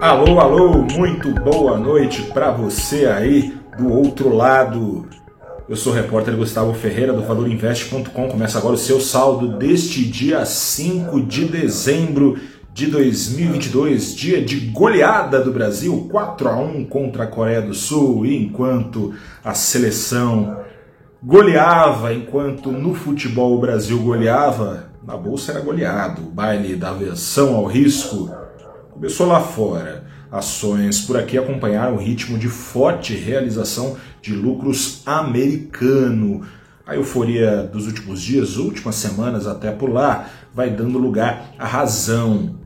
Alô, alô, muito boa noite para você aí do outro lado. Eu sou o repórter Gustavo Ferreira do ValorInvest.com. Começa agora o seu saldo deste dia 5 de dezembro de 2022, dia de goleada do Brasil, 4 a 1 contra a Coreia do Sul, enquanto a seleção goleava, enquanto no futebol o Brasil goleava, na bolsa era goleado. O baile da aversão ao risco começou lá fora. Ações por aqui acompanharam o ritmo de forte realização de lucros americano. A euforia dos últimos dias, últimas semanas até por lá, vai dando lugar à razão.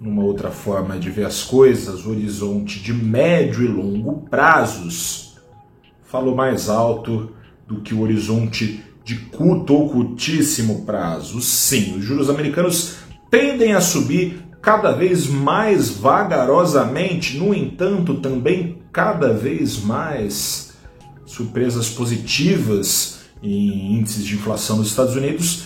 Numa outra forma de ver as coisas, o horizonte de médio e longo prazos falou mais alto do que o horizonte de curto ou curtíssimo prazo. Sim, os juros americanos tendem a subir cada vez mais vagarosamente, no entanto, também cada vez mais surpresas positivas em índices de inflação dos Estados Unidos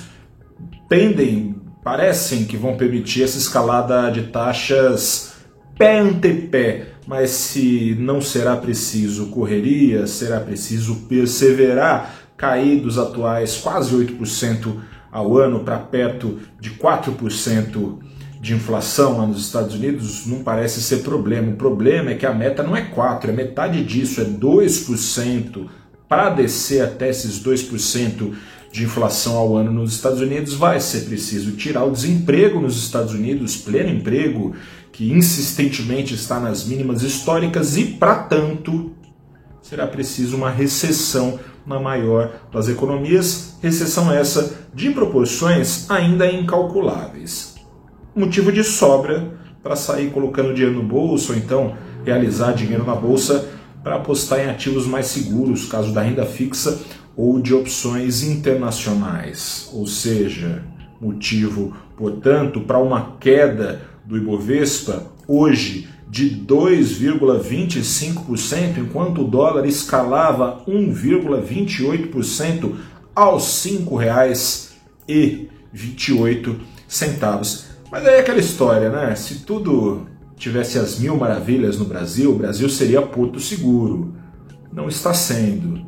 tendem, parecem que vão permitir essa escalada de taxas pé ante pé, mas se não será preciso correria, será preciso perseverar, cair dos atuais quase 8% ao ano para perto de 4% de inflação lá nos Estados Unidos não parece ser problema. O problema é que a meta não é 4, é metade disso, é 2%. Para descer até esses 2% de inflação ao ano nos Estados Unidos, vai ser preciso tirar o desemprego nos Estados Unidos, pleno emprego, que insistentemente está nas mínimas históricas, e para tanto será preciso uma recessão na maior das economias, recessão essa de proporções ainda incalculáveis motivo de sobra para sair colocando dinheiro no bolso ou então realizar dinheiro na bolsa para apostar em ativos mais seguros, caso da renda fixa ou de opções internacionais. Ou seja, motivo, portanto, para uma queda do Ibovespa hoje de 2,25%, enquanto o dólar escalava 1,28% aos R$ 5,28. Mas aí é aquela história, né? Se tudo tivesse as mil maravilhas no Brasil, o Brasil seria porto seguro. Não está sendo.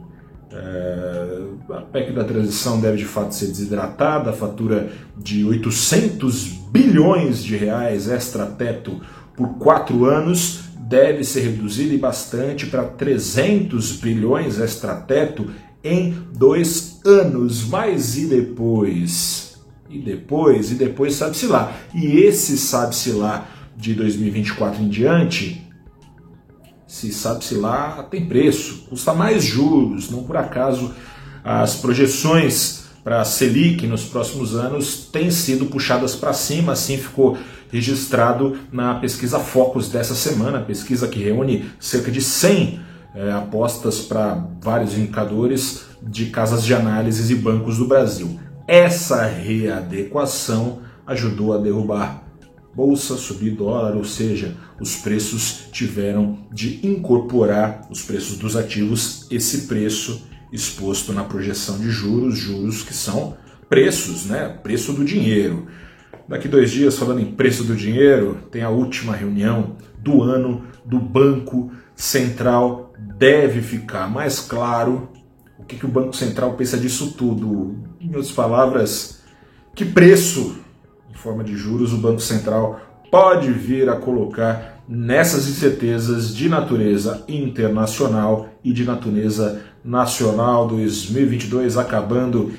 É, a PEC da transição deve de fato ser desidratada, a fatura de 800 bilhões de reais extra-teto por quatro anos deve ser reduzida e bastante para 300 bilhões extra-teto em dois anos. Mas e depois? E depois, e depois sabe-se lá. E esse sabe-se lá de 2024 em diante, se sabe-se lá, tem preço, custa mais juros, não por acaso as projeções para a Selic nos próximos anos têm sido puxadas para cima, assim ficou registrado na pesquisa Focus dessa semana, pesquisa que reúne cerca de 100 é, apostas para vários indicadores de casas de análises e bancos do Brasil. Essa readequação ajudou a derrubar bolsa, subir dólar, ou seja, os preços tiveram de incorporar os preços dos ativos, esse preço exposto na projeção de juros, juros que são preços, né? Preço do dinheiro. Daqui dois dias, falando em preço do dinheiro, tem a última reunião do ano do Banco Central. Deve ficar mais claro o que, que o Banco Central pensa disso tudo. Em outras palavras, que preço em forma de juros o Banco Central pode vir a colocar nessas incertezas de natureza internacional e de natureza nacional 2022 acabando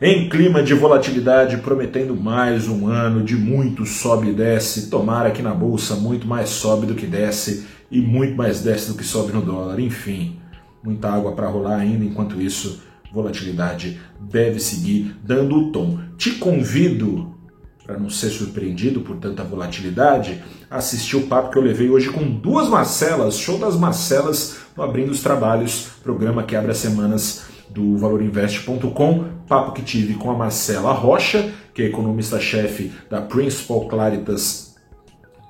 em clima de volatilidade, prometendo mais um ano de muito sobe e desce. Tomara que na bolsa muito mais sobe do que desce e muito mais desce do que sobe no dólar. Enfim, muita água para rolar ainda, enquanto isso, volatilidade deve seguir dando o tom. Te convido, para não ser surpreendido por tanta volatilidade, assistir o papo que eu levei hoje com duas Marcelas, show das Marcelas no Abrindo os Trabalhos, programa que abre as semanas do valorinvest.com, papo que tive com a Marcela Rocha, que é economista-chefe da Principal Claritas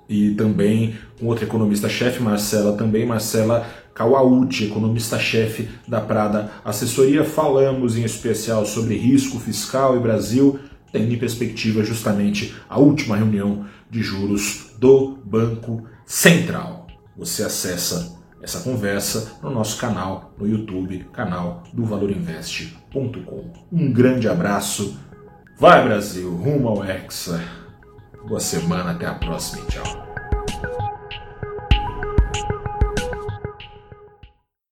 e também com outra economista-chefe, Marcela, também Marcela Kawauchi, economista-chefe da Prada Assessoria. Falamos em especial sobre risco fiscal e Brasil. tendo em perspectiva justamente a última reunião de juros do Banco Central. Você acessa essa conversa no nosso canal no YouTube, canal do valorinvest.com. Um grande abraço. Vai Brasil, rumo ao Hexa. Boa semana, até a próxima, tchau.